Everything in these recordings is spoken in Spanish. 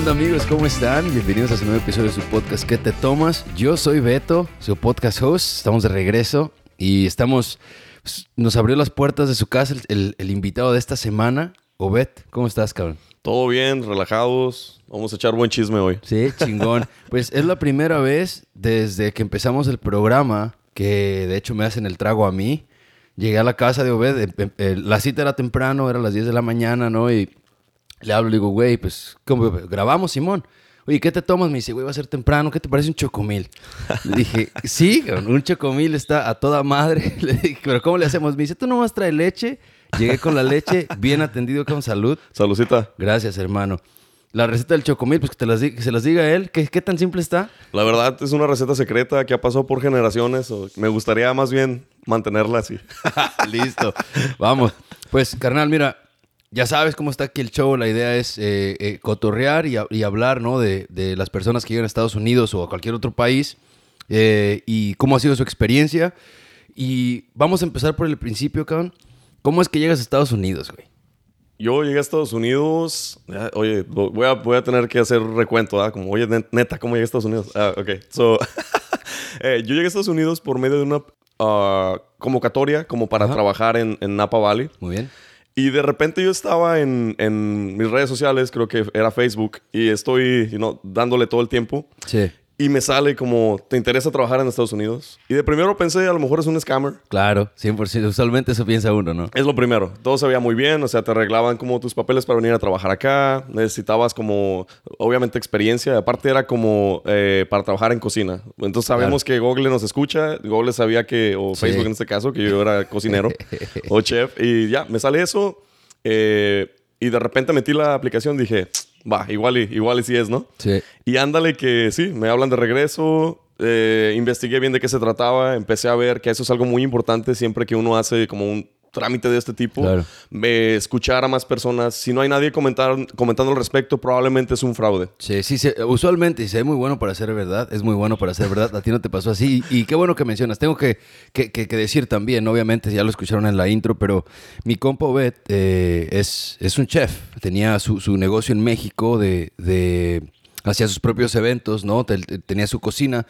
onda amigos? ¿Cómo están? Bienvenidos a su nuevo episodio de su podcast ¿Qué te tomas? Yo soy Beto, su podcast host. Estamos de regreso y estamos... pues, Nos abrió las puertas de su casa el, invitado de esta semana, Obed. ¿Cómo estás, cabrón? Todo bien, relajados. Vamos a echar buen chisme hoy. Sí, chingón. pues es la primera vez desde que empezamos el programa que de hecho me hacen el trago a mí. Llegué a la casa de Obed, em- em- eh, la cita era temprano, era las 10 de la mañana, ¿no? Y le hablo, le digo, güey, pues, ¿cómo grabamos, Simón? Oye, ¿qué te tomas? Me dice, güey, va a ser temprano, ¿qué te parece un chocomil? Le dije, sí, un chocomil está a toda madre. Le dije, pero ¿cómo le hacemos? Me dice, tú nomás trae leche. Llegué con la leche, bien atendido, con salud. Salucita. Gracias, hermano. La receta del chocomil, pues que, te las que se las diga él. ¿Qué, qué tan simple está? La verdad es una receta secreta que ha pasado por generaciones. o- Me gustaría más bien mantenerla así. Listo. Vamos. Pues, carnal, mira, ya sabes cómo está aquí el show. La idea es eh, eh, cotorrear y, ha- y hablar, ¿no? De, de las personas que llegan a Estados Unidos o a cualquier otro país eh, y cómo ha sido su experiencia. Y vamos a empezar por el principio, cabrón. ¿Cómo es que llegas a Estados Unidos, güey? Yo llegué a Estados Unidos. Oye, voy a, voy a tener que hacer recuento, ¿ah? Como, oye, net- neta, ¿cómo llegué a Estados Unidos? Ah, ok. So, eh, yo llegué a Estados Unidos por medio de una ah, convocatoria como para Ajá. trabajar en, en Napa Valley. Muy bien. Y de repente yo estaba en, en mis redes sociales, creo que era Facebook, y estoy you know, dándole todo el tiempo. Sí. Y me sale como, ¿te interesa trabajar en Estados Unidos? Y de primero pensé, a lo mejor es un scammer. Claro, 100%. Usualmente eso piensa uno, ¿no? Es lo primero. Todo se veía muy bien, o sea, te arreglaban como tus papeles para venir a trabajar acá. Necesitabas como, obviamente, experiencia. Aparte era como eh, para trabajar en cocina. Entonces sabemos que Google nos escucha. Google sabía que, o Sí. Facebook en este caso, que yo era cocinero o chef. Y ya, me sale eso. eh, y de repente metí la aplicación dije, va, igual y, igual y sí es, ¿no? Sí. Y ándale que sí, me hablan de regreso, eh, investigué bien de qué se trataba, empecé a ver que eso es algo muy importante siempre que uno hace como un trámite de este tipo, Claro. eh, escuchar a más personas. Si no hay nadie comentar, comentando al respecto, probablemente es un fraude. Sí, sí, usualmente, si ve muy bueno para ser verdad, es muy bueno para ser verdad. A ti no te pasó así. Y, y qué bueno que mencionas. Tengo que, que- que- que decir también, obviamente, ya lo escucharon en la intro, pero mi compa Obed eh, es, es un chef. Tenía su, su negocio en México de, de hacía sus propios eventos, ¿no? Te- tenía su cocina.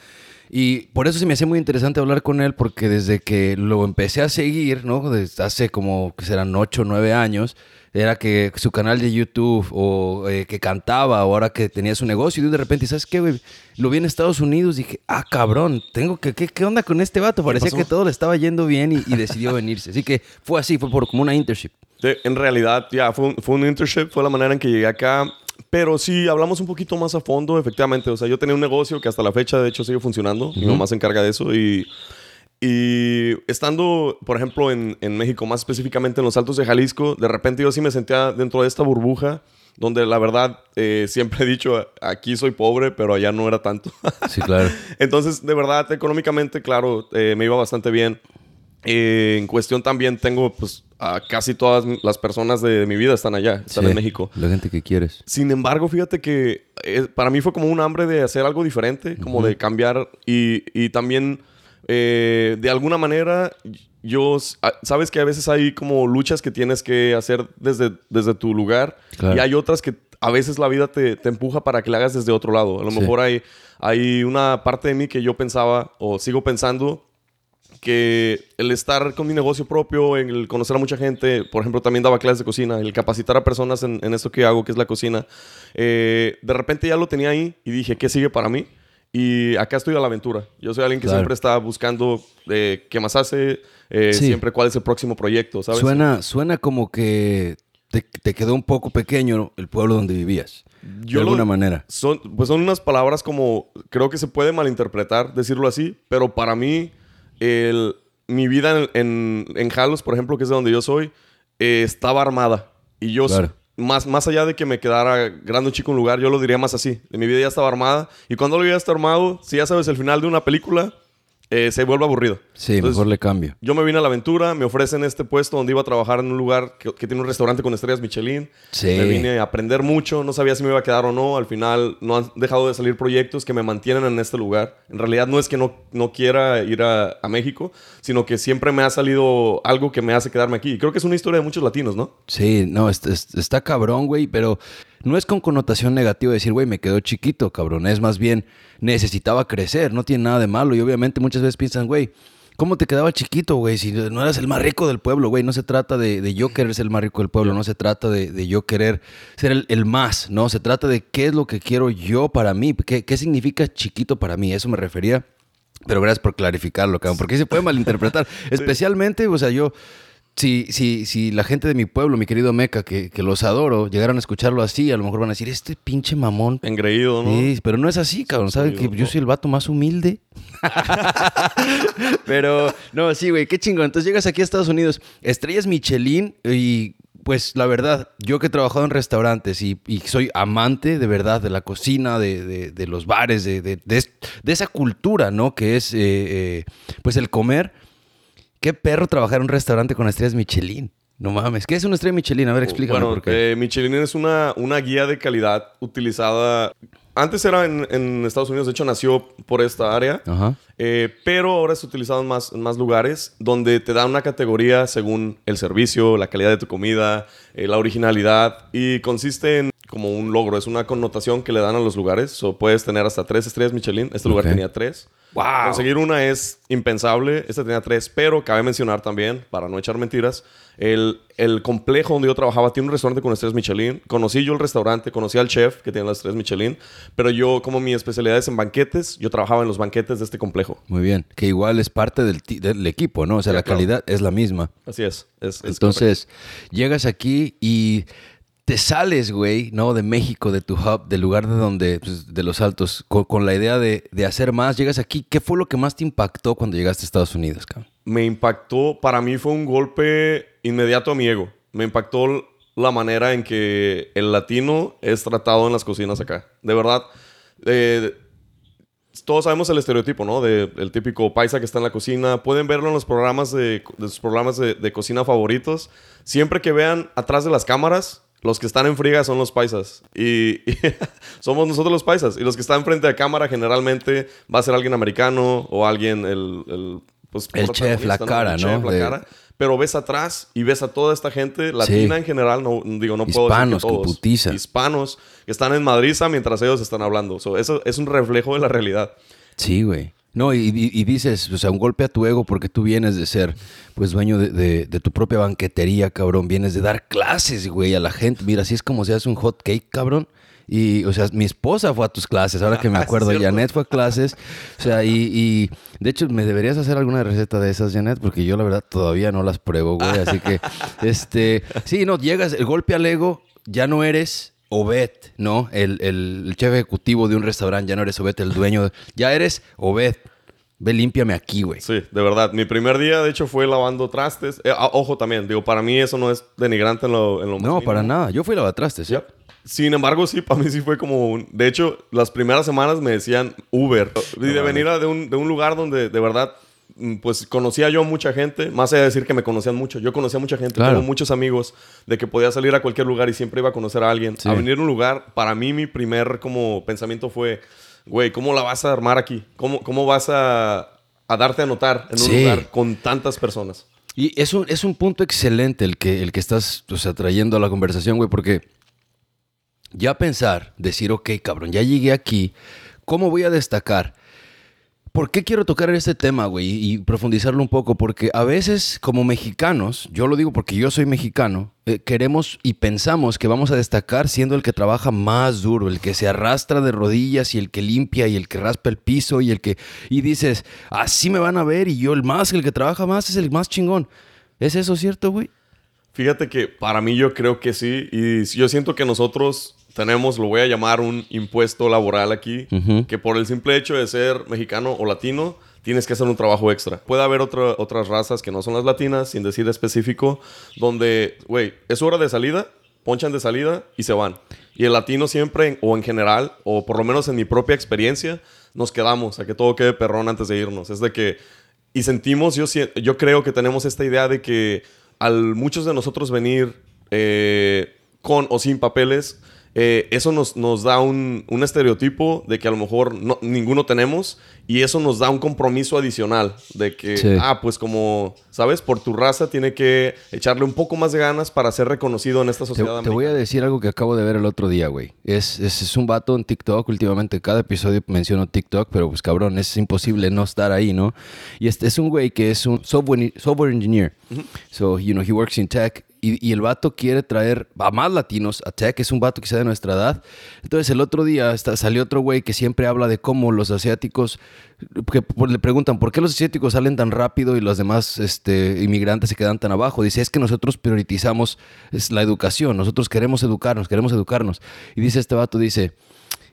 Y por eso se me hacía muy interesante hablar con él, porque desde que lo empecé a seguir, ¿no? Desde hace como que serán 8 o 9 años, era que su canal de YouTube o eh, que cantaba o ahora que tenía su negocio y de repente, ¿sabes qué, güey? Lo vi en Estados Unidos y dije, ah, cabrón, tengo que, ¿qué, qué onda con este vato? Parecía que todo le estaba yendo bien y, y decidió venirse. Así que fue así, fue por como una internship. De- en realidad, ya, fue, un, fue un internship, fue la manera en que llegué acá. Pero sí, hablamos un poquito más a fondo, efectivamente. O sea, yo tenía un negocio que hasta la fecha, de hecho, sigue funcionando. Mi mamá se encarga de eso. Y, y estando, por ejemplo, en, en México, más específicamente en los Altos de Jalisco, de repente yo sí me sentía dentro de esta burbuja, donde la verdad, eh, siempre he dicho, aquí soy pobre, pero allá no era tanto. Sí, claro. Entonces, de verdad, económicamente, claro, eh, me iba bastante bien. Eh, en cuestión también tengo, pues, a casi todas las personas de mi vida están allá, están en México. La gente que quieres. Sin embargo, fíjate que eh, para mí fue como un hambre de hacer algo diferente, como de cambiar y, y también, eh, de alguna manera, yo, sabes que a veces hay como luchas que tienes que hacer desde, desde tu lugar Claro. y hay otras que a veces la vida te, te empuja para que la hagas desde otro lado. A lo Sí. mejor hay, hay una parte de mí que yo pensaba o sigo pensando que el estar con mi negocio propio, en el conocer a mucha gente, por ejemplo, también daba clases de cocina, el capacitar a personas en, en esto que hago, que es la cocina, eh, de repente ya lo tenía ahí y dije, ¿qué sigue para mí? Y acá estoy a la aventura. Yo soy alguien que Claro. siempre está buscando eh, qué más hace, eh, Sí. siempre cuál es el próximo proyecto, ¿sabes? Suena, suena como que te, te quedó un poco pequeño el pueblo donde vivías. Yo de lo- alguna manera. Son, pues son unas palabras como, creo que se puede malinterpretar, decirlo así, pero para mí, el- mi vida en, en, en Jalos, por ejemplo, que es de donde yo soy, eh, estaba armada. Y yo, Claro. más, más allá de que me quedara grande o chico un lugar, yo lo diría más así. Mi vida ya estaba armada. Y cuando lo ya está armado, si ya sabes el final de una película, eh, se vuelve aburrido. Sí, Entonces, mejor le cambio. Yo me vine a la aventura, me ofrecen este puesto donde iba a trabajar en un lugar que, que tiene un restaurante con estrellas Michelin. Sí. Me vine a aprender mucho, no sabía si me iba a quedar o no. Al final no han dejado de salir proyectos que me mantienen en este lugar. En realidad no es que no, no quiera ir a, a México, sino que siempre me ha salido algo que me hace quedarme aquí. Y creo que es una historia de muchos latinos, ¿no? Sí, no, est- est- está, cabrón, güey, pero no es con connotación negativa decir, güey, me quedó chiquito, cabrón. Es más bien, necesitaba crecer, no tiene nada de malo. Y obviamente muchas veces piensan, güey, ¿cómo te quedaba chiquito, güey? Si no eras el más rico del pueblo, güey. No se trata de, yo querer ser el más rico del pueblo, no se trata de, yo querer ser el, más, ¿no? Se trata de qué es lo que quiero yo para mí, qué, qué significa chiquito para mí. Eso me refería. Pero gracias por clarificarlo, cabrón, porque se puede malinterpretar. Especialmente, o sea, yo si, si, si la gente de mi pueblo, mi querido Meca, que, los adoro, llegaron a escucharlo así, a lo mejor van a decir, este pinche mamón. Engreído, ¿no? Sí, pero no es así, cabrón. ¿Saben que yo soy el vato más humilde? pero, no, sí, güey, qué chingón. Entonces llegas aquí a Estados Unidos, estrellas Michelin y pues la verdad, yo que he trabajado en restaurantes y, soy amante de verdad de la cocina, de, los bares, de, esa cultura, ¿no? Que es, eh, eh, pues el comer Qué perro trabajar en un restaurante con estrellas Michelin. No mames. ¿Qué es una estrella Michelin? A ver, explícame por qué. Eh, Michelin es una, una guía de calidad utilizada. Antes era en, Estados Unidos, de hecho nació por esta área. Eh, pero ahora es utilizado en más, en más lugares donde te da una categoría según el servicio, la calidad de tu comida, eh, la originalidad. Y consiste en como un logro, es una connotación que le dan a los lugares. O puedes tener hasta tres estrellas Michelin. Este lugar tenía tres. Wow. Conseguir una es impensable. Este tenía tres, pero cabe mencionar también, para no echar mentiras, el, el complejo donde yo trabajaba tiene un restaurante con estrellas Michelin. Conocí yo el restaurante, conocí al chef que tiene las estrellas Michelin, pero yo, como mi especialidad es en banquetes, yo trabajaba en los banquetes de este complejo. Muy bien, que igual es parte del, del equipo, ¿no? O sea, la calidad es la misma. Así es. es, Entonces, llegas aquí y te sales, güey, ¿no? De México, de tu hub, del lugar de donde, pues, de los altos, con, la idea de, hacer más. Llegas aquí, ¿qué fue lo que más te impactó cuando llegaste a Estados Unidos, cabrón? Me impactó, para mí fue un golpe inmediato a mi ego. Me impactó la manera en que el latino es tratado en las cocinas acá. De verdad, eh, todos sabemos el estereotipo, ¿no? De el típico paisa que está en la cocina. Pueden verlo en los programas de, sus programas de, de, cocina favoritos. Siempre que vean atrás de las cámaras, los que están en friga son los paisas. Y, somos nosotros los paisas. Y los que están frente a cámara generalmente va a ser alguien americano o alguien, el, el, pues, el chef, la cara, ¿no? la cara. Pero ves atrás y ves a toda esta gente latina en general, no digo, no puedo decir que todos, hispanos que están en Madrid mientras ellos están hablando. eso es un reflejo de la realidad. Sí, güey. No, y, dices, o sea, un golpe a tu ego porque tú vienes de ser, pues, dueño de, tu propia banquetería, cabrón. Vienes de dar clases, güey, a la gente. Mira, así es como se hace un hot cake, cabrón. Y, o sea, mi esposa fue a tus clases, ahora que me acuerdo. Janet fue a clases. O sea, y, de hecho, me deberías hacer alguna receta de esas, Janet, porque yo la verdad todavía no las pruebo, güey. Así que, este, sí, no, llegas, el golpe al ego, ya no eres Obed, ¿no? El, el, chef ejecutivo de un restaurante, ya no eres Obed, el dueño, ya eres Obed. Ve, límpiame aquí, güey. Sí, de verdad. Mi primer día, de hecho, fue lavando trastes. Eh, ah, ojo también, digo, para mí eso no es denigrante en lo, en No, para nada. Yo fui lavatrastes, ¿sí? Sin embargo, sí, para mí sí fue como... Un... De hecho, las primeras semanas me decían Uber. Y de venir de un, de un lugar donde de verdad pues conocía yo mucha gente, más allá de decir que me conocían mucho, yo conocía mucha gente, tengo muchos amigos de que podía salir a cualquier lugar y siempre iba a conocer a alguien. A venir a un lugar, para mí mi primer como pensamiento fue, güey, ¿cómo la vas a armar aquí? ¿Cómo, cómo vas a, a darte a notar en un lugar con tantas personas? Y es un, es un punto excelente el que, el que estás o sea, trayendo a la conversación, güey, porque ya pensar, decir, ok, cabrón, ya llegué aquí, ¿cómo voy a destacar? ¿Por qué quiero tocar este tema, güey? Y profundizarlo un poco, porque a veces como mexicanos, yo lo digo porque yo soy mexicano, eh, queremos y pensamos que vamos a destacar siendo el que trabaja más duro, el que se arrastra de rodillas y el que limpia y el que raspa el piso y el que... Y dices, así me van a ver y yo el más, el que trabaja más es el más chingón. ¿Es eso cierto, güey? Fíjate que para mí yo creo que sí. Y yo siento que nosotros tenemos, lo voy a llamar un impuesto laboral aquí, que por el simple hecho de ser mexicano o latino, tienes que hacer un trabajo extra. Puede haber otras razas que no son las latinas, sin decir específico, donde, güey, es hora de salida, ponchan de salida y se van. Y el latino siempre, o en general, o por lo menos en mi propia experiencia, nos quedamos a que todo quede perrón antes de irnos. Es de que, y sentimos, yo, yo creo que tenemos esta idea de que al muchos de nosotros venir eh, con o sin papeles, eh, eso nos, nos da un, un, estereotipo de que a lo mejor no, ninguno tenemos y eso nos da un compromiso adicional de que, ah, pues como, ¿sabes? Por tu raza tiene que echarle un poco más de ganas para ser reconocido en esta sociedad. Te, te voy a decir algo que acabo de ver el otro día, güey. Es, es, es, un vato en TikTok últimamente. Cada episodio menciono TikTok, pero pues cabrón, es imposible no estar ahí, ¿no? Y este es un güey que es un software, software engineer. So, you know, he works in tech y, el vato quiere traer a más latinos a Tech, es un vato sea de nuestra edad. Entonces el otro día salió otro güey que siempre habla de cómo los asiáticos, que le preguntan, ¿por qué los asiáticos salen tan rápido y los demás este, inmigrantes se quedan tan abajo? Dice, es que nosotros priorizamos la educación, nosotros queremos educarnos, queremos educarnos. Y dice este vato, dice,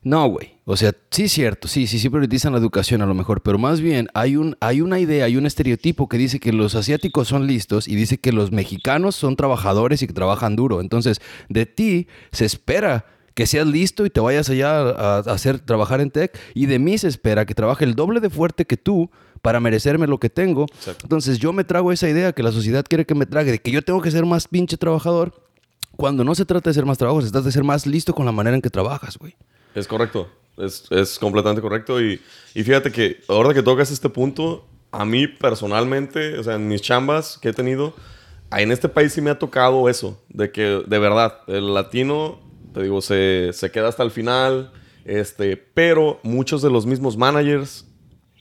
no, güey. O sea, sí es cierto, sí, sí, sí priorizan la educación a lo mejor, pero más bien hay, un, hay una idea, hay un estereotipo que dice que los asiáticos son listos y dice que los mexicanos son trabajadores y que trabajan duro. Entonces, de ti se espera que seas listo y te vayas allá a, hacer trabajar en tech y de mí se espera que trabaje el doble de fuerte que tú para merecerme lo que tengo. Entonces yo me trago esa idea que la sociedad quiere que me trague, de que yo tengo que ser más pinche trabajador, cuando no se trata de ser más trabajo, se trata de ser más listo con la manera en que trabajas, güey. Es correcto. Es, es completamente correcto. Y, y, fíjate que ahora que tocas este punto, a mí personalmente, o sea, en mis chambas que he tenido, en este país sí me ha tocado eso, de que de verdad, el latino, te digo, se, se queda hasta el final, este, pero muchos de los mismos managers,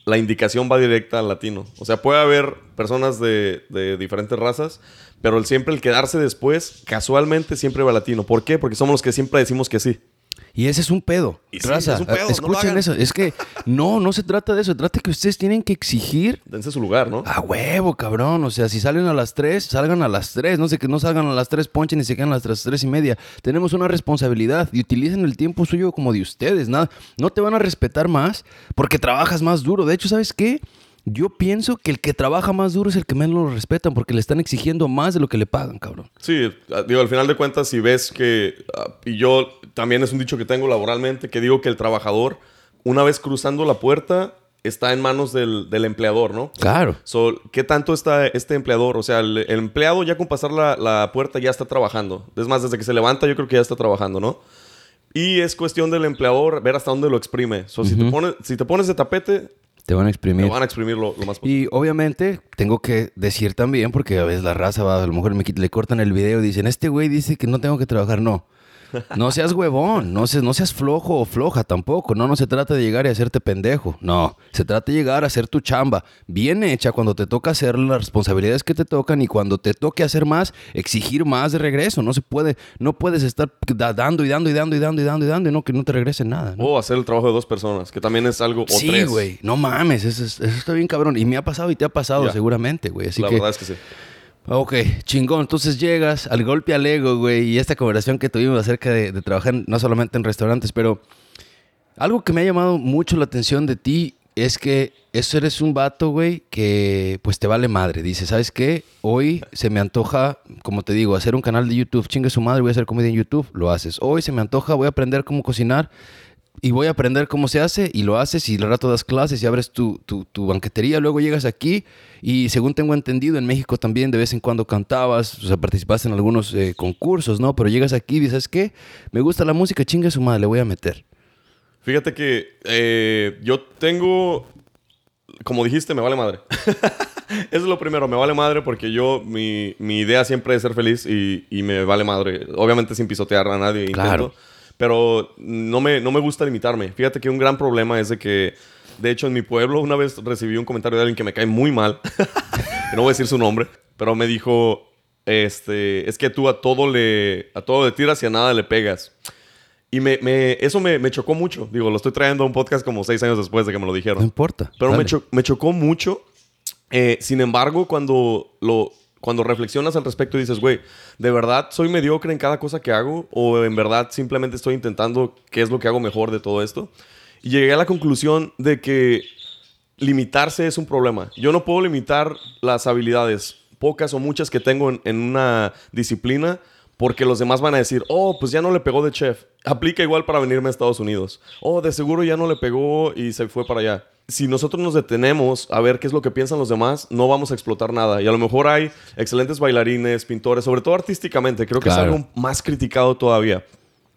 la indicación va directa al latino. O sea, puede haber personas de, de diferentes razas, pero el, siempre el quedarse después, casualmente siempre va latino. ¿Por qué? Porque somos los que siempre decimos que sí. Y ese es un pedo. Raza, escuchen eso. Es que no, no se trata de eso. Se trata de que ustedes tienen que exigir. Dense su lugar, ¿no? A huevo, cabrón. O sea, si salen a las 3, salgan a las 3. No sé que no salgan a las 3, ponchen y se quedan a las 3, y media. Tenemos una responsabilidad y utilicen el tiempo suyo como de ustedes. Nada, no te van a respetar más porque trabajas más duro. De hecho, ¿sabes qué? Yo pienso que el que trabaja más duro es el que menos lo respetan porque le están exigiendo más de lo que le pagan, cabrón. Sí, ah, digo, al final de cuentas, si ves que, ah, y yo también es un dicho que tengo laboralmente, que digo que el trabajador, una vez cruzando la puerta, está en manos del, empleador, ¿no? Claro. ¿Qué tanto está este empleador? O sea, el, empleado ya con pasar la, puerta ya está trabajando. Es más, desde que se levanta yo creo que ya está trabajando, ¿no? Y es cuestión del empleador ver hasta dónde lo exprime. si, te pones, si te pones de tapete, te van a exprimir. Te van a exprimir lo, más posible. Y obviamente tengo que decir también, porque a veces la raza va, a lo mejor me, le cortan el video y dicen, este güey dice que no tengo que trabajar. No. No seas huevón, no seas, no seas flojo o floja tampoco. No, no se trata de llegar y hacerte pendejo. No, se trata de llegar a hacer tu chamba bien hecha cuando te toca hacer las responsabilidades que te tocan y cuando te toque hacer más, exigir más de regreso. No se puede, no puedes estar dando y dando y dando y dando y dando y dando y no que no te regrese nada. O hacer el trabajo de dos personas, que también es algo. O sí, güey, no mames, eso, está bien cabrón. Y me ha pasado y te ha pasado seguramente, güey. La verdad es que sí. Ok, chingón. Entonces llegas al golpe al ego, güey, y esta conversación que tuvimos acerca de, trabajar no solamente en restaurantes, pero algo que me ha llamado mucho la atención de ti es que eso eres un vato, güey, que pues te vale madre. Dice, ¿sabes qué? Hoy se me antoja, como te digo, hacer un canal de YouTube. Chingue su madre, voy a hacer comida en YouTube. Lo haces. Hoy se me antoja, voy a aprender cómo cocinar y voy a aprender cómo se hace y lo haces y al rato das clases y abres tu, tu, banquetería, luego llegas aquí y según tengo entendido en México también de vez en cuando cantabas, o sea, participaste en algunos eh, concursos, ¿no? Pero llegas aquí y dices, ¿qué? Me gusta la música, chinga su madre, le voy a meter. Fíjate que eh, yo tengo, como dijiste, me vale madre. Eso es lo primero, me vale madre porque yo, mi, mi idea siempre es ser feliz y, y, me vale madre. Obviamente sin pisotear a nadie. Claro. Pero no me, no me gusta limitarme. Fíjate que un gran problema es de que, de hecho, en mi pueblo una vez recibí un comentario de alguien que me cae muy mal. no voy a decir su nombre, pero me dijo, este, es que tú a todo le, a todo le tiras y a nada le pegas. Y me, me, eso me, me, chocó mucho. Digo, lo estoy trayendo a un podcast como seis años después de que me lo dijeron. No importa. Pero me, me, chocó mucho. Eh, sin embargo, cuando lo, cuando reflexionas al respecto y dices, güey, ¿de verdad soy mediocre en cada cosa que hago? ¿O en verdad simplemente estoy intentando qué es lo que hago mejor de todo esto? Y llegué a la conclusión de que limitarse es un problema. Yo no puedo limitar las habilidades, pocas o muchas que tengo en, una disciplina, porque los demás van a decir, oh, pues ya no le pegó de chef. Aplica igual para venirme a Estados Unidos. Oh, de seguro ya no le pegó y se fue para allá si nosotros nos detenemos a ver qué es lo que piensan los demás, no vamos a explotar nada. Y a lo mejor hay excelentes bailarines, pintores, sobre todo artísticamente. Creo que es algo más criticado todavía.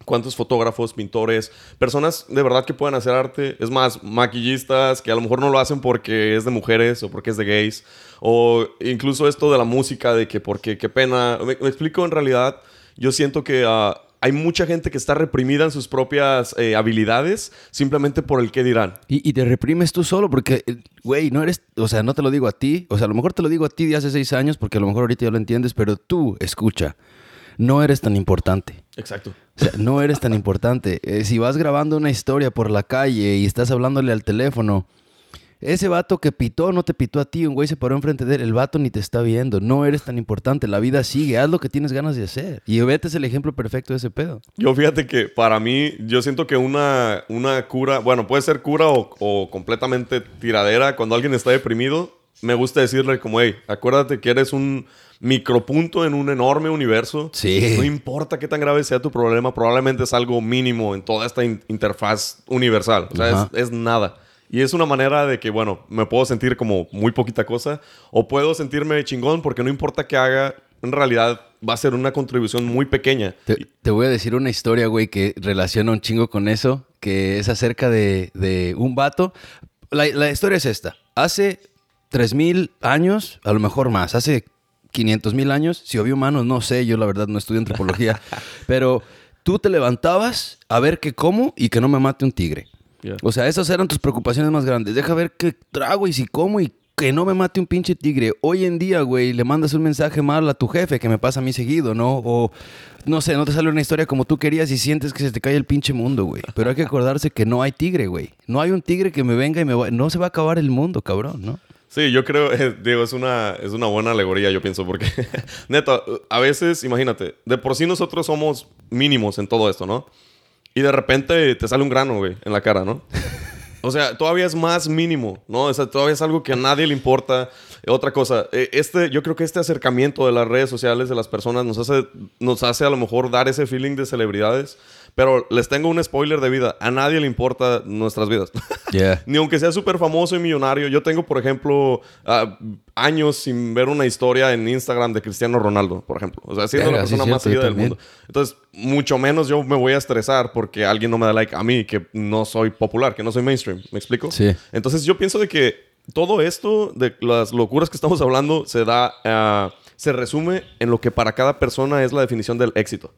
Cuántos fotógrafos, pintores, personas de verdad que puedan hacer arte, es más, maquillistas que a lo mejor no lo hacen porque es de mujeres o porque es de gays, o incluso esto de la música, de que porque qué pena, me, explico en realidad, yo siento que... Uh, hay mucha gente que está reprimida en sus propias eh, habilidades simplemente por el qué dirán. Y, te reprimes tú solo porque, eh, güey, no eres, o sea, no te lo digo a ti, o sea, a lo mejor te lo digo a ti de hace seis años porque a lo mejor ahorita ya lo entiendes, pero tú, escucha, no eres tan importante. Exacto. O sea, no eres tan importante. Eh, si vas grabando una historia por la calle y estás hablándole al teléfono, ese vato que pitó no te pitó a ti, un güey se paró enfrente de él, el vato ni te está viendo, no eres tan importante, la vida sigue, haz lo que tienes ganas de hacer. Y vete es el ejemplo perfecto de ese pedo. Yo fíjate que para mí, yo siento que una, una cura, bueno, puede ser cura o, o completamente tiradera, cuando alguien está deprimido, me gusta decirle como, hey, acuérdate que eres un micropunto en un enorme universo. Sí. No importa qué tan grave sea tu problema, probablemente es algo mínimo en toda esta interfaz universal. O sea, es, es, nada. Y es una manera de que, bueno, me puedo sentir como muy poquita cosa o puedo sentirme chingón porque no importa qué haga, en realidad va a ser una contribución muy pequeña. Te, voy a decir una historia, güey, que relaciona un chingo con eso, que es acerca de, de un vato. La, la historia es esta. Hace 3000 años, a lo mejor más, hace 500 mil años, si había humanos, no sé, yo la verdad no estudio antropología, pero tú te levantabas a ver qué como y que no me mate un tigre. O sea, esas eran tus preocupaciones más grandes. Deja ver qué trago y si como y que no me mate un pinche tigre. Hoy en día, güey, le mandas un mensaje mal a tu jefe que me pasa a mí seguido, ¿no? O no sé, no te sale una historia como tú querías y sientes que se te cae el pinche mundo, güey. Pero hay que acordarse que no hay tigre, güey. No hay un tigre que me venga y me va... No se va a acabar el mundo, cabrón, ¿no? Sí, yo creo, eh, digo, es una, es una buena alegoría, yo pienso, porque, neta, a veces, imagínate, de por sí nosotros somos mínimos en todo esto, ¿no? Y de repente te sale un grano, güey, en la cara, ¿no? O sea, todavía es más mínimo, ¿no? O sea, todavía es algo que a nadie le importa. Otra cosa, eh, este, yo creo que este acercamiento de las redes sociales de las personas nos hace, nos hace a lo mejor dar ese feeling de celebridades. Pero les tengo un spoiler de vida. A nadie le importa nuestras vidas. Ni aunque sea súper famoso y millonario. Yo tengo, por ejemplo, ah, años sin ver una historia en Instagram de Cristiano Ronaldo, por ejemplo. O sea, siendo la persona más seguida del mundo. Entonces, mucho menos yo me voy a estresar porque alguien no me da like a mí, que no soy popular, que no soy mainstream. ¿Me explico? Sí. Entonces, yo pienso de que todo esto, de las locuras que estamos hablando, se da, uh, se resume en lo que para cada persona es la definición del éxito.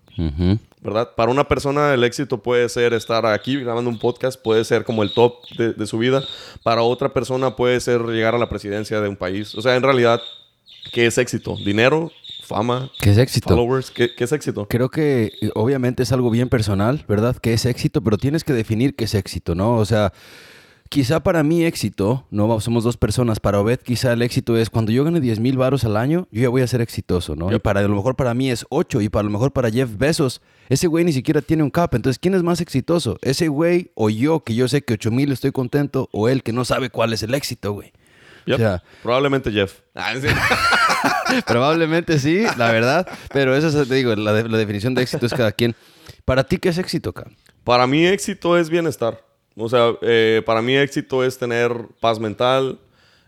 ¿Verdad? Para una persona el éxito puede ser estar aquí grabando un podcast, puede ser como el top de, su vida. Para otra persona puede ser llegar a la presidencia de un país. O sea, en realidad, ¿qué es éxito? ¿Dinero? ¿Fama? ¿Qué es éxito? ¿Followers? ¿Qué, ¿Qué, es éxito? Creo que eh, obviamente es algo bien personal, ¿verdad? ¿Qué es éxito? Pero tienes que definir qué es éxito, ¿no? O sea quizá para mí éxito, no somos dos personas, para Obed quizá el éxito es cuando yo gane 10 mil varos al año, yo ya voy a ser exitoso, ¿no? Y para a lo mejor para mí es 8 y para lo mejor para Jeff Bezos, ese güey ni siquiera tiene un cap, entonces ¿quién es más exitoso? ¿Ese güey o yo que yo sé que 8 mil estoy contento o él que no sabe cuál es el éxito, güey? O sea, Probablemente Jeff. Ah, probablemente sí, la verdad. Pero eso es, te digo, la, la, definición de éxito es cada quien. ¿Para ti qué es éxito, cabrón? Para mí éxito es bienestar. O sea, eh, para mí éxito es tener paz mental.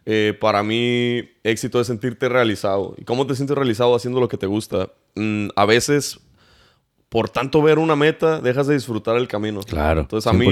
Eh, para mí éxito es sentirte realizado. ¿Y cómo te sientes realizado haciendo lo que te gusta? Mm, a veces, por tanto ver una meta, dejas de disfrutar el camino. Claro. Entonces, a mí,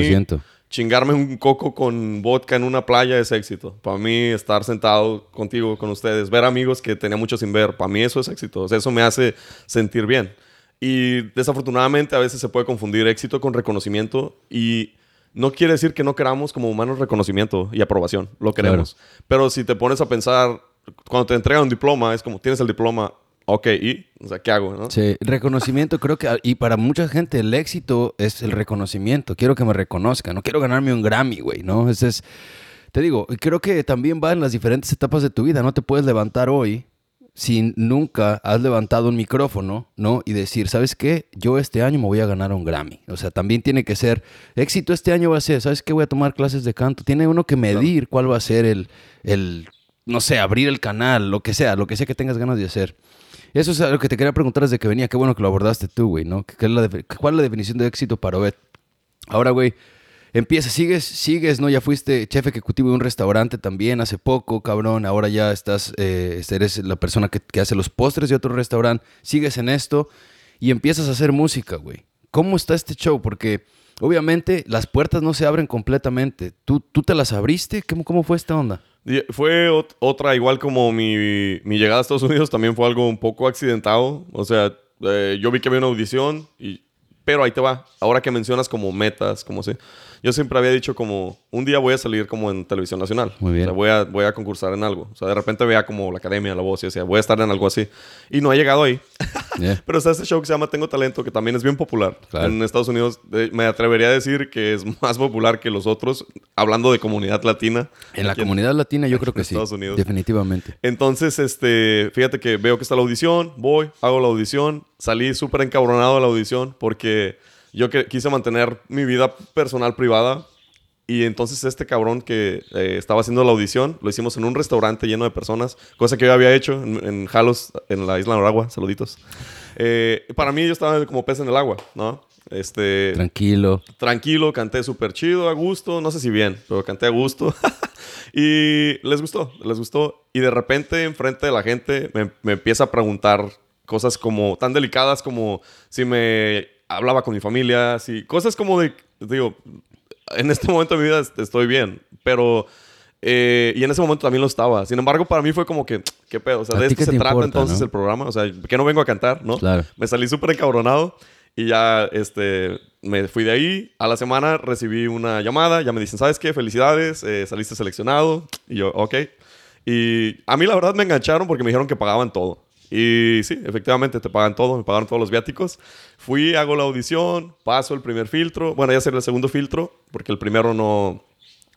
chingarme un coco con vodka en una playa es éxito. Para mí, estar sentado contigo, con ustedes, ver amigos que tenía mucho sin ver, para mí eso es éxito. O sea, eso me hace sentir bien. Y desafortunadamente a veces se puede confundir éxito con reconocimiento y no quiere decir que no queramos como humanos reconocimiento y aprobación. Lo queremos. Pero si te pones a pensar, cuando te entregan un diploma, es como, tienes el diploma, ok, ¿y? O sea, ¿qué hago? ¿no? Sí, reconocimiento creo que, y para mucha gente el éxito es el reconocimiento. Quiero que me reconozcan, no quiero ganarme un Grammy, güey, ¿no? Ese es, te digo, creo que también va en las diferentes etapas de tu vida. No te puedes levantar hoy si nunca has levantado un micrófono, ¿no? Y decir, ¿sabes qué? Yo este año me voy a ganar un Grammy. O sea, también tiene que ser, éxito este año va a ser, ¿sabes qué? Voy a tomar clases de canto. Tiene uno que medir cuál va a ser el, el, no sé, abrir el canal, lo que sea, lo que sea que tengas ganas de hacer. Eso es lo que te quería preguntar desde que venía. Qué bueno que lo abordaste tú, güey, ¿no? ¿Qué es la ¿Cuál es la definición de éxito para Obed? Ahora, güey, Empieza, sigues, sigues, ¿no? Ya fuiste chef ejecutivo de un restaurante también hace poco, cabrón. Ahora ya estás, eh, eres la persona que, hace los postres de otro restaurante. Sigues en esto y empiezas a hacer música, güey. ¿cómo está este show? Porque obviamente las puertas no se abren completamente. ¿Tú, tú te las abriste? ¿Cómo, cómo fue esta onda? Fue otra, igual como mi, mi, llegada a Estados Unidos, también fue algo un poco accidentado. O sea, eh, yo vi que había una audición, y, pero ahí te va. Ahora que mencionas como metas, como si yo siempre había dicho como, un día voy a salir como en televisión nacional. Muy bien. O sea, voy a, voy a concursar en algo. O sea, de repente veía como la academia, la voz y decía, voy a estar en algo así. Y no ha llegado ahí. Pero está este show que se llama Tengo Talento, que también es bien popular. En Estados Unidos me atrevería a decir que es más popular que los otros, hablando de comunidad latina. En la comunidad latina yo creo que sí. Estados Unidos. Definitivamente. Entonces, este, fíjate que veo que está la audición, voy, hago la audición, salí súper encabronado de la audición porque yo que, quise mantener mi vida personal privada. Y entonces este cabrón que eh, estaba haciendo la audición, lo hicimos en un restaurante lleno de personas, cosa que yo había hecho en, en Jalos, en la isla de Noragua, saluditos. Eh, para mí yo estaba como pez en el agua, ¿no? Este, tranquilo. Tranquilo, canté súper chido, a gusto, no sé si bien, pero canté a gusto. y les gustó, les gustó. Y de repente, enfrente de la gente, me, me empieza a preguntar cosas como tan delicadas como si me hablaba con mi familia, así, cosas como de, digo, en este momento de mi vida estoy bien, pero... Eh, y en ese momento también lo estaba. Sin embargo, para mí fue como que, ¿qué pedo? O sea, de esto se trata entonces el programa. O sea, que no vengo a cantar, ¿no? Claro. Me salí súper encabronado y ya, este, me fui de ahí. A la semana recibí una llamada. Ya me dicen, ¿sabes qué? Felicidades, eh, saliste seleccionado. Y yo, ok. Y a mí la verdad me engancharon porque me dijeron que pagaban todo. Y sí, efectivamente te pagan todo, me pagaron todos los viáticos. Fui, hago la audición, paso el primer filtro. Bueno, ya será el segundo filtro, porque el primero no,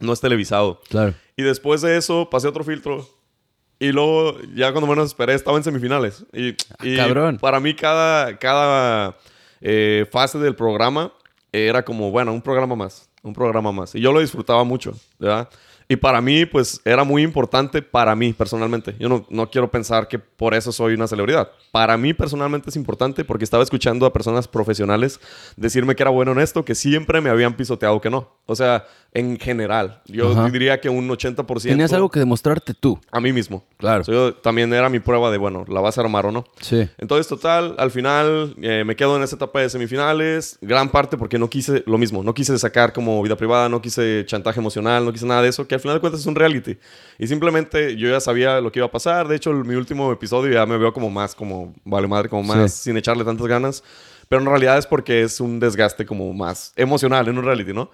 no es televisado. Claro. Y después de eso, pasé otro filtro. Y luego, ya cuando menos esperé, estaba en semifinales. Y, ah, Cabrón. para mí, cada, cada eh, fase del programa era como, bueno, un programa más, un programa más. Y yo lo disfrutaba mucho, ¿verdad? Y para mí, pues era muy importante para mí personalmente. Yo no, no, quiero pensar que por eso soy una celebridad. Para mí personalmente es importante porque estaba escuchando a personas profesionales decirme que era bueno en esto, que siempre me habían pisoteado que no. O sea, en general, yo diría que un 80%. Tenías algo que demostrarte tú. A mí mismo. Claro. yo también era mi prueba de, bueno, ¿la vas a armar o no? Sí. Entonces, total, al final eh, me quedo en esa etapa de semifinales, gran parte porque no quise lo mismo, no quise sacar como vida privada, no quise chantaje emocional, no quise nada de eso, que al final de cuentas es un reality. Y simplemente yo ya sabía lo que iba a pasar. De hecho, mi último episodio ya me veo como más, como, vale madre, como más sin echarle tantas ganas. Pero en realidad es porque es un desgaste como más emocional en un reality, ¿no?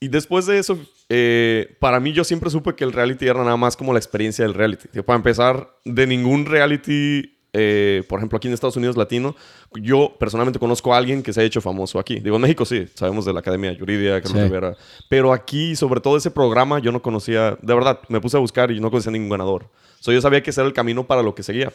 Y después de eso, eh, para mí yo siempre supe que el reality era nada más como la experiencia del reality. para empezar, de ningún reality, eh, por ejemplo, aquí en Estados Unidos latino, yo personalmente conozco a alguien que se ha hecho famoso aquí. Digo, en México sí, sabemos de la Academia Jurídica, Carlos Rivera. Pero aquí, sobre todo ese programa, yo no conocía, de verdad, me puse a buscar y no conocía ningún ganador. So, yo sabía que ese era el camino para lo que seguía.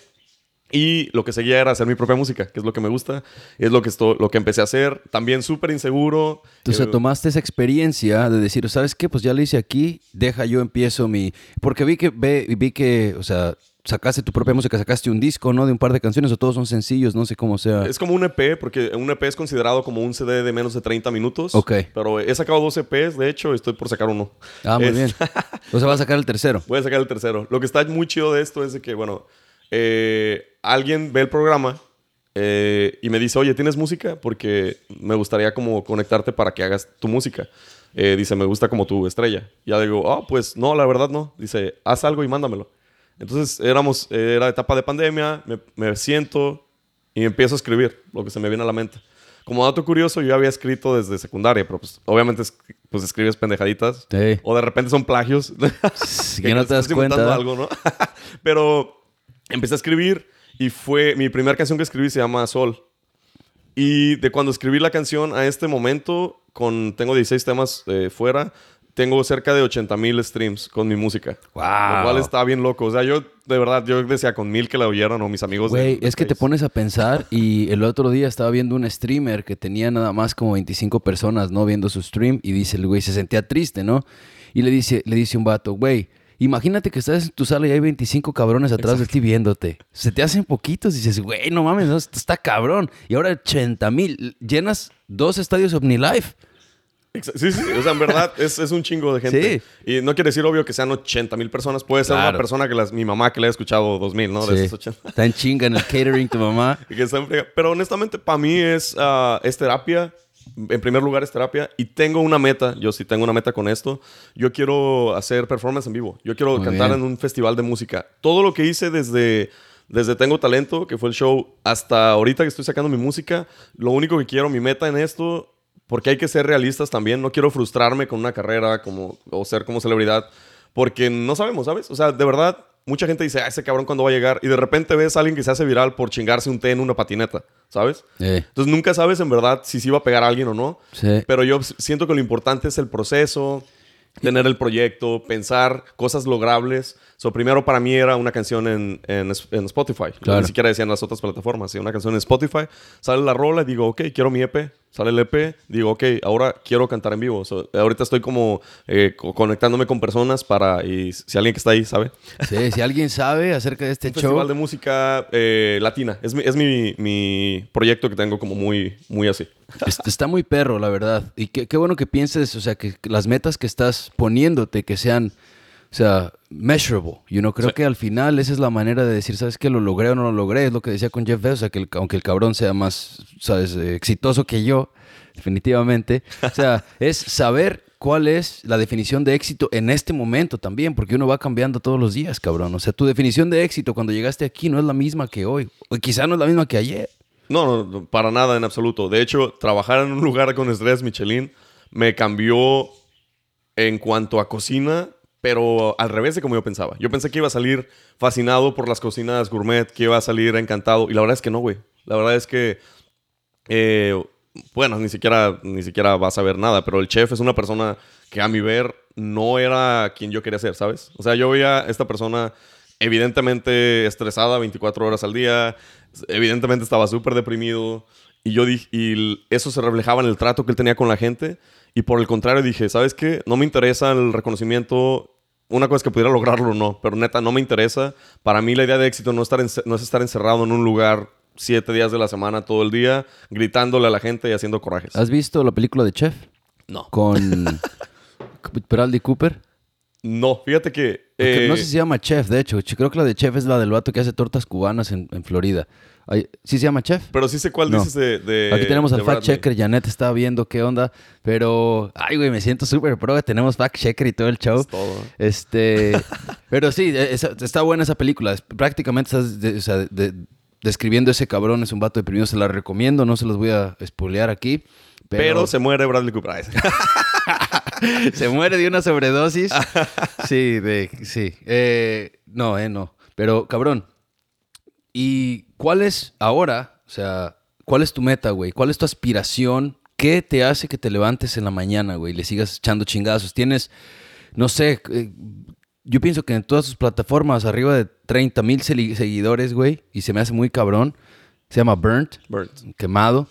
Y lo que seguía era hacer mi propia música, que es lo que me gusta, es lo que, esto, lo que empecé a hacer. También súper inseguro. Entonces, tomaste esa experiencia de decir, ¿sabes qué? Pues ya lo hice aquí, deja yo empiezo mi... Porque vi que, vi que, o sea, sacaste tu propia música, sacaste un disco, ¿no? De un par de canciones o todos son sencillos, no sé cómo sea. Es como un EP, porque un EP es considerado como un CD de menos de 30 minutos. Ok. Pero he sacado dos EPs, de hecho, estoy por sacar uno. Ah, muy bien. O sea, va a sacar el tercero. Voy a sacar el tercero. Lo que está muy chido de esto es de que, bueno, eh, alguien ve el programa eh, y me dice, oye, ¿tienes música? Porque me gustaría como conectarte para que hagas tu música. Eh, dice, me gusta como tu estrella. Y ya digo, oh, pues no, la verdad no. Dice, haz algo y mándamelo. Entonces éramos, era etapa de pandemia, me, siento y empiezo a escribir lo que se me viene a la mente. Como dato curioso, yo había escrito desde secundaria, pero pues obviamente pues escribes pendejaditas. O de repente son plagios. que no te das cuenta. Algo, ¿no? pero empecé a escribir y fue, mi primera canción que escribí se llama Sol. Y de cuando escribí la canción a este momento, con, tengo 16 temas eh, fuera, tengo cerca de 80 mil streams con mi música. Wow. Lo cual está bien loco. O sea, yo de verdad, yo decía con mil que la oyeron o mis amigos. Güey, es que te pones a pensar y el otro día estaba viendo un streamer que tenía nada más como 25 personas, ¿no? Viendo su stream y dice el güey, se sentía triste, ¿no? Y le dice, le dice un vato, güey, Imagínate que estás en tu sala y hay 25 cabrones atrás de ti viéndote. Se te hacen poquitos y dices, güey, no mames, está cabrón. Y ahora 80 mil. Llenas dos estadios OmniLife. Sí, sí, o sea, en verdad es, es, un chingo de gente. Sí. Y no quiere decir obvio que sean 80 mil personas. Puede ser una persona que las, mi mamá que le haya escuchado 2 mil, ¿no? De esos 80. Está en chinga en el catering tu mamá. Pero honestamente, para mí es, uh, es terapia en primer lugar es terapia y tengo una meta, yo sí tengo una meta con esto, yo quiero hacer performance en vivo, yo quiero cantar en un festival de música. Todo lo que hice desde, desde Tengo Talento, que fue el show, hasta ahorita que estoy sacando mi música, lo único que quiero, mi meta en esto, porque hay que ser realistas también, no quiero frustrarme con una carrera como, o ser como celebridad, porque no sabemos, ¿sabes? O sea, de verdad, mucha gente dice, ah, ese cabrón cuándo va a llegar. Y de repente ves a alguien que se hace viral por chingarse un té en una patineta, ¿sabes? Entonces nunca sabes en verdad si sí va a pegar a alguien o no. Pero yo siento que lo importante es el proceso, tener el proyecto, pensar cosas logrables. So, primero para mí era una canción en, en, Spotify. Ni siquiera decían las otras plataformas. Una canción en Spotify. Sale la rola y digo, ok, quiero mi EP. Sale el EP. Digo, ok, ahora quiero cantar en vivo. ahorita estoy como eh, conectándome con personas para... Y si alguien que está ahí sabe. Sí, si alguien sabe acerca de este Un show. festival de música eh, latina. Es, mi, es mi, mi, proyecto que tengo como muy, muy así. Está muy perro, la verdad. Y qué, qué bueno que pienses, o sea, que las metas que estás poniéndote, que sean o sea, measurable. You know, creo que al final esa es la manera de decir, ¿sabes qué? Lo logré o no lo logré. Es lo que decía con Jeff Bezos, o sea, que aunque el cabrón sea más, ¿sabes? Eh, exitoso que yo, definitivamente. O sea, es saber cuál es la definición de éxito en este momento también, porque uno va cambiando todos los días, cabrón. O sea, tu definición de éxito cuando llegaste aquí no es la misma que hoy, o quizá no es la misma que ayer. No, no, para nada en absoluto. De hecho, trabajar en un lugar con estrés Michelin me cambió en cuanto a cocina pero al revés de como yo pensaba. Yo pensé que iba a salir fascinado por las cocinas gourmet, que iba a salir encantado, y la verdad es que no, güey. La verdad es que, eh, bueno, ni siquiera, ni siquiera vas a ver nada, pero el chef es una persona que a mi ver no era quien yo quería ser, ¿sabes? O sea, yo veía a esta persona evidentemente estresada 24 horas al día, evidentemente estaba súper deprimido, y yo dije, y eso se reflejaba en el trato que él tenía con la gente. Y por el contrario dije, ¿sabes qué? No me interesa el reconocimiento una cosa es que pudiera lograrlo o no, pero neta, no me interesa. Para mí la idea de éxito no, estar no es estar encerrado en un lugar siete días de la semana, todo el día, gritándole a la gente y haciendo corajes. ¿Has visto la película de Chef? No. Con Bradley Cooper. No, fíjate que... no sé si se llama Chef, de hecho. Creo que la de Chef es la del vato que hace tortas cubanas en, en Florida. ¿Sí se llama Chef? Pero sí sé cuál dices de, Aquí tenemos al fact checker. Janet está viendo qué onda. Pero, ay, güey, me siento súper pro. Tenemos fact checker y todo el show. todo. Este. pero sí, e, está buena esa película. Prácticamente estás describiendo ese cabrón. Es un vato deprimido. Se la recomiendo. No se los voy a spoilear aquí. Pero, se muere Bradley Cooper. se muere de una sobredosis. sí, de, sí. Eh, no, eh, no. Pero, cabrón, ¿Y cuál es ahora, o sea, cuál es tu meta, güey? ¿Cuál es tu aspiración? ¿Qué te hace que te levantes en la mañana, güey? Y le sigas echando chingazos. Tienes, no sé, eh, yo pienso que en todas sus plataformas, arriba de 30 mil seguidores, güey, y se me hace muy cabrón. Se llama Burnt. Burnt. Quemado.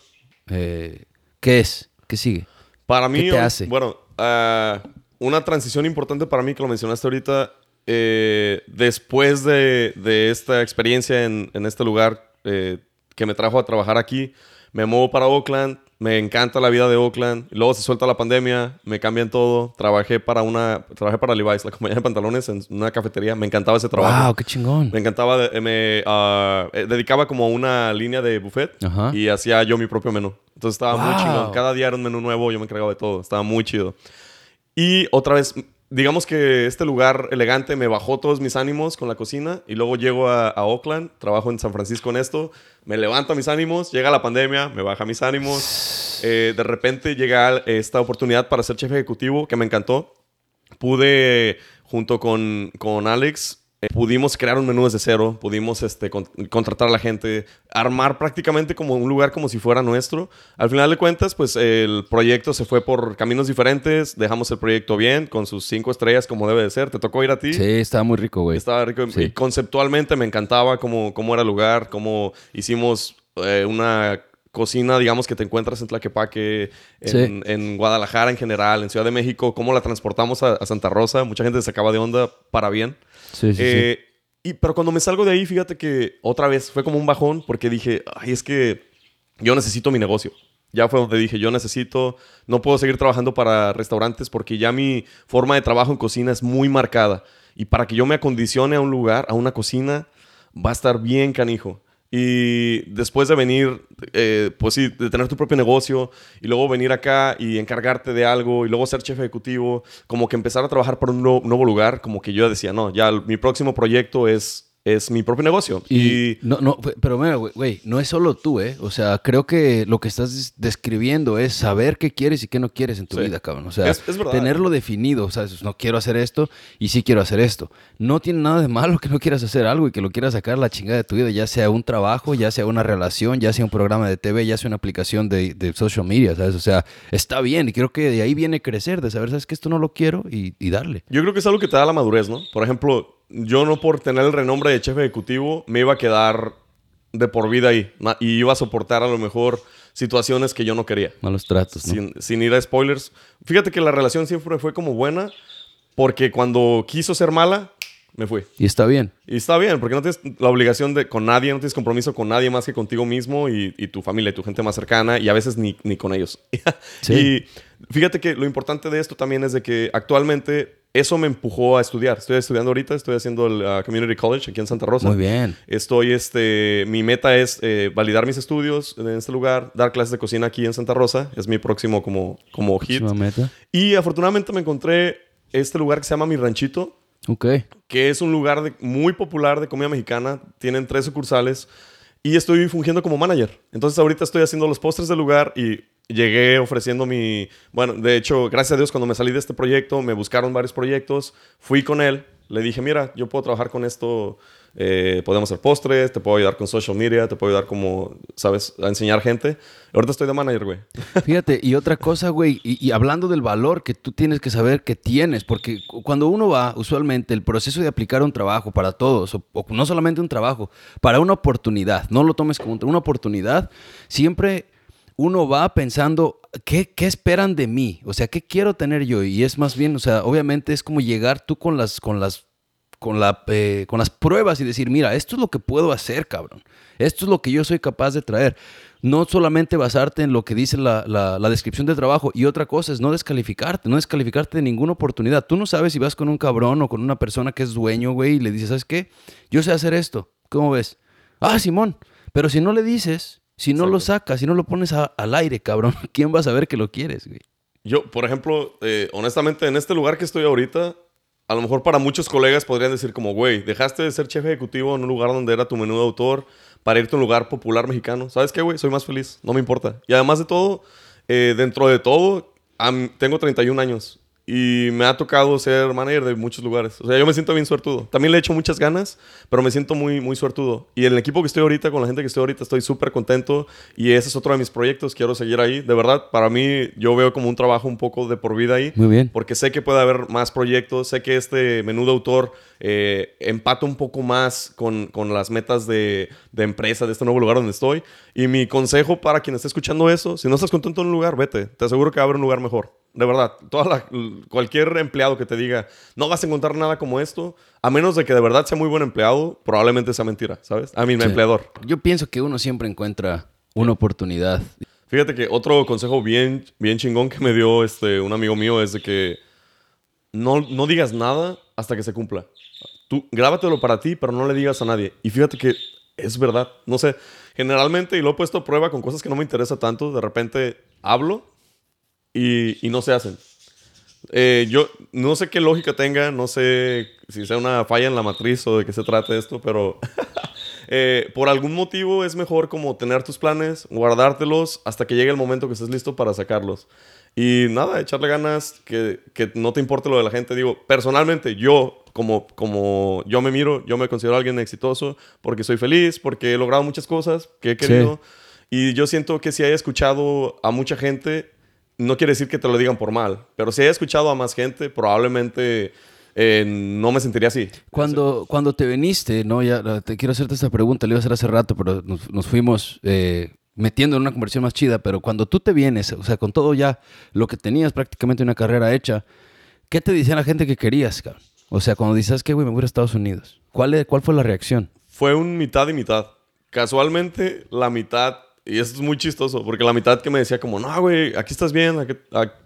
Eh, ¿Qué es? ¿Qué sigue? Para mí, ¿Qué te hace? bueno, ah, una transición importante para mí que lo mencionaste ahorita eh, después de, esta experiencia en, este lugar eh, que me trajo a trabajar aquí, me muevo para Oakland, me encanta la vida de Oakland, luego se suelta la pandemia, me cambian todo, trabajé para una, trabajé para Levi's, la compañía de pantalones en una cafetería, me encantaba ese trabajo. Wow, qué chingón. Me encantaba, me ah, eh, dedicaba como una línea de buffet y hacía yo mi propio menú. Entonces estaba muy chingón, cada día era un menú nuevo, yo me encargaba de todo, estaba muy chido. Y otra vez digamos que este lugar elegante me bajó todos mis ánimos con la cocina y luego llego a, Oakland, trabajo en San Francisco en esto, me levanto mis ánimos, llega la pandemia, me baja mis ánimos, eh, de repente llega esta oportunidad para ser chef ejecutivo que me encantó. Pude, junto con, con Alex, eh, pudimos crear un menú desde cero, pudimos este, contratar a la gente, armar prácticamente como un lugar como si fuera nuestro. Al final de cuentas, pues el proyecto se fue por caminos diferentes, dejamos el proyecto bien, con sus cinco estrellas como debe de ser. ¿Te tocó ir a ti? Sí, estaba muy rico, güey. Estaba rico. Y conceptualmente me encantaba cómo, cómo era el lugar, cómo hicimos eh, una cocina, digamos, que te encuentras en Tlaquepaque, en, en, Guadalajara en general, en Ciudad de México, cómo la transportamos a, a Santa Rosa. Mucha gente se acaba de onda para bien. Sí, sí, eh, Y, pero cuando me salgo de ahí, fíjate que otra vez fue como un bajón porque dije, ay, es que yo necesito mi negocio. Ya fue donde dije, yo necesito, no puedo seguir trabajando para restaurantes porque ya mi forma de trabajo en cocina es muy marcada. Y para que yo me acondicione a un lugar, a una cocina, va a estar bien canijo. Y después de venir, eh, pues sí, de tener tu propio negocio y luego venir acá y encargarte de algo y luego ser jefe ejecutivo, como que empezar a trabajar por un nuevo lugar, como que yo decía, no, ya mi próximo proyecto es es mi propio negocio. Y, no, no, pero mira, güey, no es solo tú, ¿eh? O sea, creo que lo que estás describiendo es saber qué quieres y qué no quieres en tu vida, cabrón. O sea, tenerlo definido, o sea, no quiero hacer esto y sí quiero hacer esto. No tiene nada de malo que no quieras hacer algo y que lo quieras sacar la chingada de tu vida, ya sea un trabajo, ya sea una relación, ya sea un programa de TV, ya sea una aplicación de, de social media, ¿sabes? O sea, está bien y creo que de ahí viene crecer, de saber, ¿sabes que Esto no lo quiero y, y darle. Yo creo que es algo que te da la madurez, ¿no? Por ejemplo, yo no por tener el renombre de chef ejecutivo me iba a quedar de por vida ahí. Y iba a soportar a lo mejor situaciones que yo no quería. Malos tratos, Sin, ir a spoilers. Fíjate que la relación siempre fue como buena porque cuando quiso ser mala, me fui. Y está bien. Y está bien, porque no tienes la obligación de con nadie, no tienes compromiso con nadie más que contigo mismo y, tu familia y tu gente más cercana y a veces ni, ni con ellos. Y fíjate que lo importante de esto también es de que actualmente eso me empujó a estudiar. Estoy estudiando ahorita, estoy haciendo el uh, Community College aquí en Santa Rosa. Muy bien. Estoy, este, mi meta es eh, validar mis estudios en este lugar, dar clases de cocina aquí en Santa Rosa. Es mi próximo como, como hit. Meta. Y afortunadamente me encontré este lugar que se llama Mi Ranchito. Ok. Que es un lugar muy popular de comida mexicana. Tienen tres sucursales. Y estoy fungiendo como manager. Entonces ahorita estoy haciendo los postres del lugar y llegué ofreciendo mi... Bueno, de hecho, gracias a Dios, cuando me salí de este proyecto, me buscaron varios proyectos, fui con él, le dije, mira, yo puedo trabajar con esto, eh, podemos hacer postres, te puedo ayudar con social media, te puedo ayudar como, ¿sabes?, a enseñar gente. Ahorita estoy de manager, güey. Fíjate, y otra cosa, güey, y, hablando del valor que tú tienes que saber que tienes, porque cuando uno va, usualmente, el proceso de aplicar un trabajo para todos, o, o no solamente un trabajo, para una oportunidad, no lo tomes como una oportunidad, siempre uno va pensando, ¿qué, ¿qué, esperan de mí? O sea, ¿qué quiero tener yo? Y es más bien, o sea, obviamente es como llegar tú con las, con las, con la, eh, con las pruebas y decir, mira, esto es lo que puedo hacer, cabrón. Esto es lo que yo soy capaz de traer. No solamente basarte en lo que dice la, la, la descripción de trabajo. Y otra cosa es no descalificarte, no descalificarte de ninguna oportunidad. Tú no sabes si vas con un cabrón o con una persona que es dueño, güey, y le dices, ¿sabes qué? Yo sé hacer esto. ¿Cómo ves? Ah, Simón. Pero si no le dices, si no lo sacas, si no lo pones al aire, cabrón, ¿quién va a saber que lo quieres, güey? Yo, por ejemplo, eh, honestamente, en este lugar que estoy ahorita, a lo mejor para muchos colegas podrían decir como, güey, dejaste de ser chef ejecutivo en un lugar donde era tu menú de autor para irte a un lugar popular mexicano. ¿Sabes qué, güey? Soy más feliz, no me importa. Y además de todo, eh, dentro de todo, tengo 31 años y me ha tocado ser manager de muchos lugares. O sea, yo me siento bien suertudo. También le he hecho muchas ganas, pero me siento muy, muy suertudo. Y en el equipo que estoy ahorita, con la gente que estoy ahorita, estoy súper contento. Y ese es otro de mis proyectos. Quiero seguir ahí. De verdad, para mí, yo veo como un trabajo un poco de por vida ahí. Muy bien. Porque sé que puede haber más proyectos. Sé que este menú de autor eh, empata un poco más con, con las metas de, de, empresa de este nuevo lugar donde estoy. Y mi consejo para quien esté escuchando eso, si no estás contento en un lugar, vete. Te aseguro que va a haber un lugar mejor. De verdad, toda cualquier empleado que te diga, no vas a encontrar nada como esto, a menos de que de verdad sea muy buen empleado, probablemente sea mentira, ¿sabes? A mí, mi empleador. Yo pienso que uno siempre encuentra una oportunidad. Fíjate que otro consejo bien, bien chingón que me dio este, un amigo mío es de que no, no digas nada hasta que se cumpla. Tú grábatelo para ti, pero no le digas a nadie. Y fíjate que es verdad. No sé, generalmente, y lo he puesto a prueba con cosas que no me interesa tanto, de repente hablo y, no se hacen. Eh, yo no sé qué lógica tenga, no sé si sea una falla en la matriz o de qué se trata esto, pero eh, por algún motivo es mejor como tener tus planes, guardártelos hasta que llegue el momento que estés listo para sacarlos. Y nada, echarle ganas, que, que no te importe lo de la gente. Digo, personalmente, yo, como, como yo me miro, yo me considero alguien exitoso porque soy feliz, porque he logrado muchas cosas que he querido. Y yo siento que si haya escuchado a mucha gente, no quiere decir que te lo digan por mal, pero si he escuchado a más gente, probablemente eh, no me sentiría así. Cuando, cuando te viniste, no, ya te quiero hacerte esta pregunta, le iba a hacer hace rato, pero nos, fuimos eh, metiendo en una conversión más chida, pero cuando tú te vienes, o sea, con todo ya lo que tenías prácticamente una carrera hecha, ¿qué te decía la gente que querías, cabrón? O sea, cuando dices que, güey, me voy a Estados Unidos, ¿cuál, ¿cuál fue la reacción? Fue un mitad y mitad. Casualmente, la mitad y eso es muy chistoso, porque la mitad que me decía como, no, güey, aquí estás bien,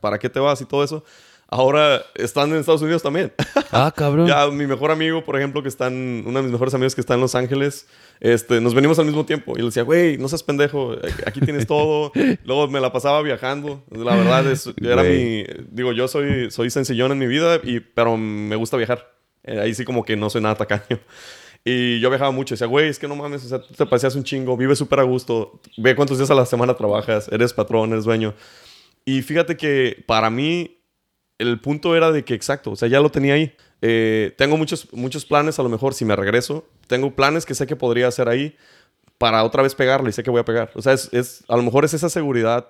¿para qué te vas? Y todo eso. ahora están en Estados Unidos también. Ah, cabrón. ya mi mejor amigo, por ejemplo, que está en, uno de mis mejores amigos que está en Los Ángeles, este, nos venimos al mismo tiempo. Y le decía, güey, no seas pendejo, aquí tienes todo. Luego me la pasaba viajando. La verdad, es, era mi... Digo, yo soy, soy sencillón en mi vida, y, pero me gusta viajar. Eh, ahí sí como que no soy nada tacaño. Y yo viajaba mucho. Decía, güey, es que no mames, o sea, tú te paseas un chingo, vives súper a gusto, ve cuántos días a la semana trabajas, eres patrón, eres dueño. Y fíjate que para mí el punto era de que, exacto, o sea, ya lo tenía ahí. Eh, tengo muchos, muchos planes, a lo mejor, si me regreso. Tengo planes que sé que podría hacer ahí para otra vez pegarle y sé que voy a pegar. O sea, es, es a lo mejor es esa seguridad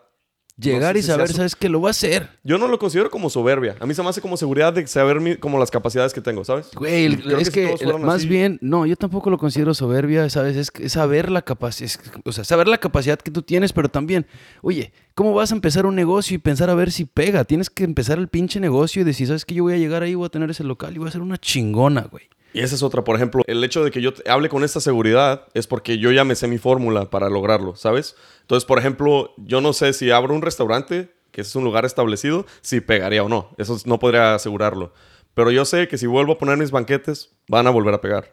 Llegar y saber, sabes que lo va a hacer. Yo no lo considero como soberbia. A mí se me hace como seguridad de saber como las capacidades que tengo, ¿sabes? Güey, es que, más bien, no, yo tampoco lo considero soberbia, ¿sabes? Es, saber la capacidad, o sea, saber la capacidad que tú tienes, pero también, oye, ¿cómo vas a empezar un negocio y pensar a ver si pega? Tienes que empezar el pinche negocio y decir, ¿sabes que Yo voy a llegar ahí, voy a tener ese local y voy a hacer una chingona, güey. Y esa es otra, por ejemplo, el hecho de que yo hable con esta seguridad es porque yo ya me sé mi fórmula para lograrlo, ¿sabes? Entonces, por ejemplo, yo no sé si abro un restaurante, que es un lugar establecido, si pegaría o no. Eso no podría asegurarlo. Pero yo sé que si vuelvo a poner mis banquetes, van a volver a pegar.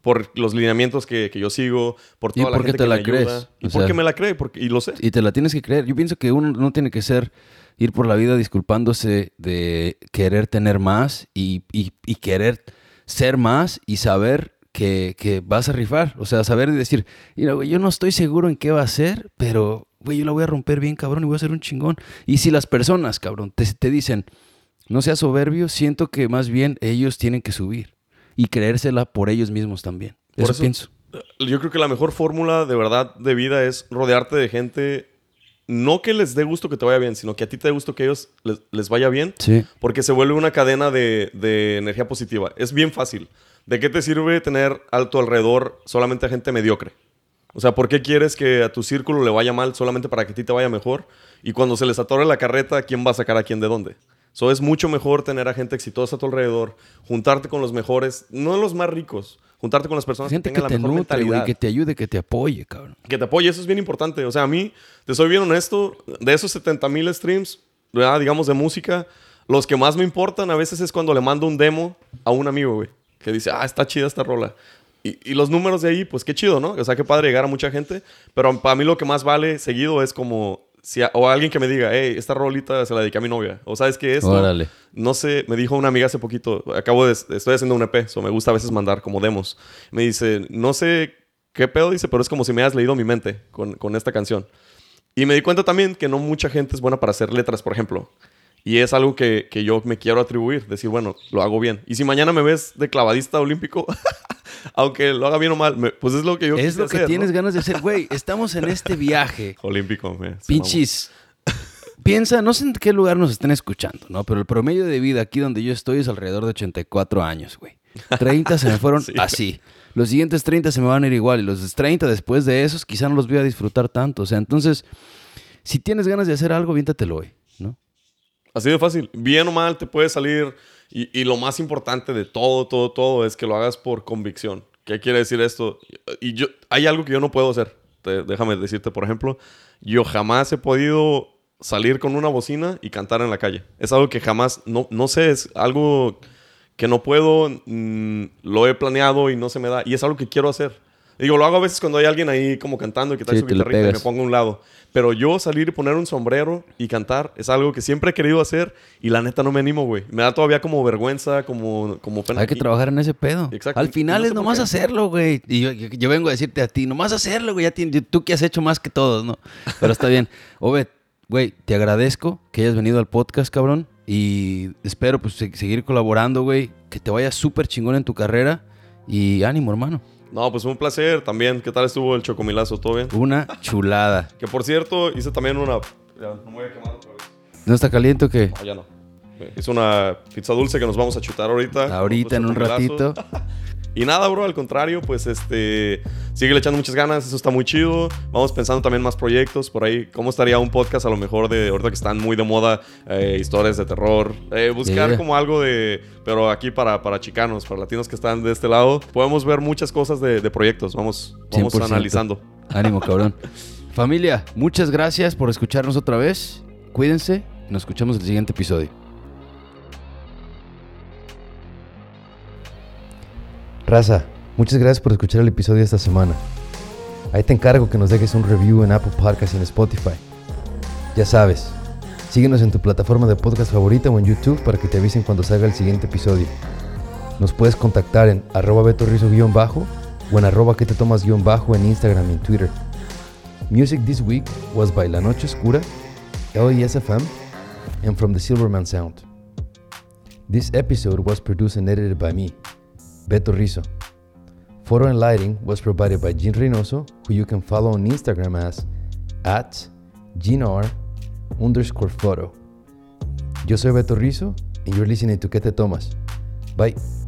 Por los lineamientos que, yo sigo, por toda la gente te que la me crees. Ayuda, y porque me la cree, porque, y lo sé. Y te la tienes que creer. Yo pienso que uno no tiene que ser ir por la vida disculpándose de querer tener más y, y querer ser más y saber que, vas a rifar. O sea, saber y decir, mira, güey, yo no estoy seguro en qué va a ser, pero, güey, yo la voy a romper bien, cabrón, y voy a ser un chingón. Y si las personas, cabrón, te, te dicen, no seas soberbio, siento que más bien ellos tienen que subir y creérsela por ellos mismos también. Por eso, pienso. Yo creo que la mejor fórmula de verdad de vida es rodearte de gente no que les dé gusto que te vaya bien, sino que a ti te dé gusto que ellos les, vaya bien. Sí. Porque se vuelve una cadena de, de, energía positiva. Es bien fácil. ¿De qué te sirve tener a tu alrededor solamente a gente mediocre? O sea, ¿por qué quieres que a tu círculo le vaya mal solamente para que a ti te vaya mejor? Y cuando se les atore la carreta, ¿quién va a sacar a quién de dónde? So, es mucho mejor tener a gente exitosa a tu alrededor, juntarte con los mejores, no los más ricos, juntarte con las personas que tengan la mejor mentalidad. que te ayude, que te apoye, cabrón. Que te apoye, eso es bien importante. O sea, a mí, te soy bien honesto, de esos 70 mil streams, digamos, de música, los que más me importan a veces es cuando le mando un demo a un amigo, güey, que dice, ah, está chida esta rola. Y, y, los números de ahí, pues qué chido, ¿no? O sea, qué padre llegar a mucha gente. Pero para mí lo que más vale seguido es como o alguien que me diga, hey, esta rolita se la dediqué a mi novia. O sabes que es. No sé, me dijo una amiga hace poquito, acabo de, estoy haciendo un EP, o me gusta a veces mandar como demos. Me dice, no sé qué pedo, dice, pero es como si me hayas leído mi mente con, con esta canción. Y me di cuenta también que no mucha gente es buena para hacer letras, por ejemplo. Y es algo que, que, yo me quiero atribuir, decir, bueno, lo hago bien. Y si mañana me ves de clavadista olímpico, aunque lo haga bien o mal, pues es lo que yo Es lo que tienes ganas de hacer, güey. Estamos en este viaje. olímpico, güey. Pinchis. Piensa, no sé en qué lugar nos estén escuchando, ¿no? Pero el promedio de vida aquí donde yo estoy es alrededor de 84 años, güey. 30 se me fueron así. Los siguientes 30 se me van a ir igual. Y los 30 después de esos quizá no los voy a disfrutar tanto. O sea, entonces, si tienes ganas de hacer algo, viéntatelo hoy. Así de fácil. Bien o mal te puede salir. Y, lo más importante de todo, todo, todo es que lo hagas por convicción. ¿Qué quiere decir esto? Y yo, hay algo que yo no puedo hacer. déjame decirte, por ejemplo, yo jamás he podido salir con una bocina y cantar en la calle. Es algo que jamás, no, no sé, es algo que no puedo, mm, lo he planeado y no se me da. Y es algo que quiero hacer. Digo, lo hago a veces cuando hay alguien ahí como cantando y que trae su guitarrita y me pongo a un lado. Pero yo salir y poner un sombrero y cantar es algo que siempre he querido hacer y la neta no me animo, güey. Me da todavía como vergüenza, como, como pena. Hay que trabajar en ese pedo. Exacto. Al final es nomás hacerlo, güey. Y yo, vengo a decirte a ti, nomás hacerlo, güey. Ya tú que has hecho más que todos, ¿no? Pero está bien. Obed, güey, te agradezco que hayas venido al podcast, cabrón. Y espero pues seguir colaborando, güey. Que te vaya súper chingón en tu carrera. Y ánimo, hermano. No, pues un placer también. ¿Qué tal estuvo el chocomilazo? ¿Todo bien? Una chulada. que por cierto, hice también una. Ya, no me voy a quemar otra vez. ¿No está caliente o qué? No, ya no. Hice una pizza dulce que nos vamos a chutar ahorita. Ahorita, en un ratito. Y nada, bro, al contrario, pues este, sigue le echando muchas ganas, eso está muy chido. Vamos pensando también más proyectos por ahí. ¿Cómo estaría un podcast a lo mejor de ahorita que están muy de moda, eh, historias de terror? Eh, buscar como algo de, pero aquí para, para chicanos, para latinos que están de este lado, podemos ver muchas cosas de, proyectos. Vamos, vamos analizando. Ánimo, cabrón. Familia, muchas gracias por escucharnos otra vez. Cuídense, nos escuchamos en el siguiente episodio. Raza, muchas gracias por escuchar el episodio esta semana. Ahí te encargo que nos dejes un review en Apple Podcasts y en Spotify. Ya sabes, síguenos en tu plataforma de podcast favorita o en YouTube para que te avisen cuando salga el siguiente episodio. Nos puedes contactar en arroba betorrizo-bajo o en arroba que te tomas-bajo en Instagram y en Twitter. Music this week was by La Noche Oscura, LESFM, and from the Silverman Sound. This episode was produced and edited by me, Beto Rizzo. Photo and lighting was provided by Jean Reynoso, who you can follow on Instagram as at GeneR underscore photo. Yo soy Beto Rizzo, and you're listening to Que Te Tomas. Bye.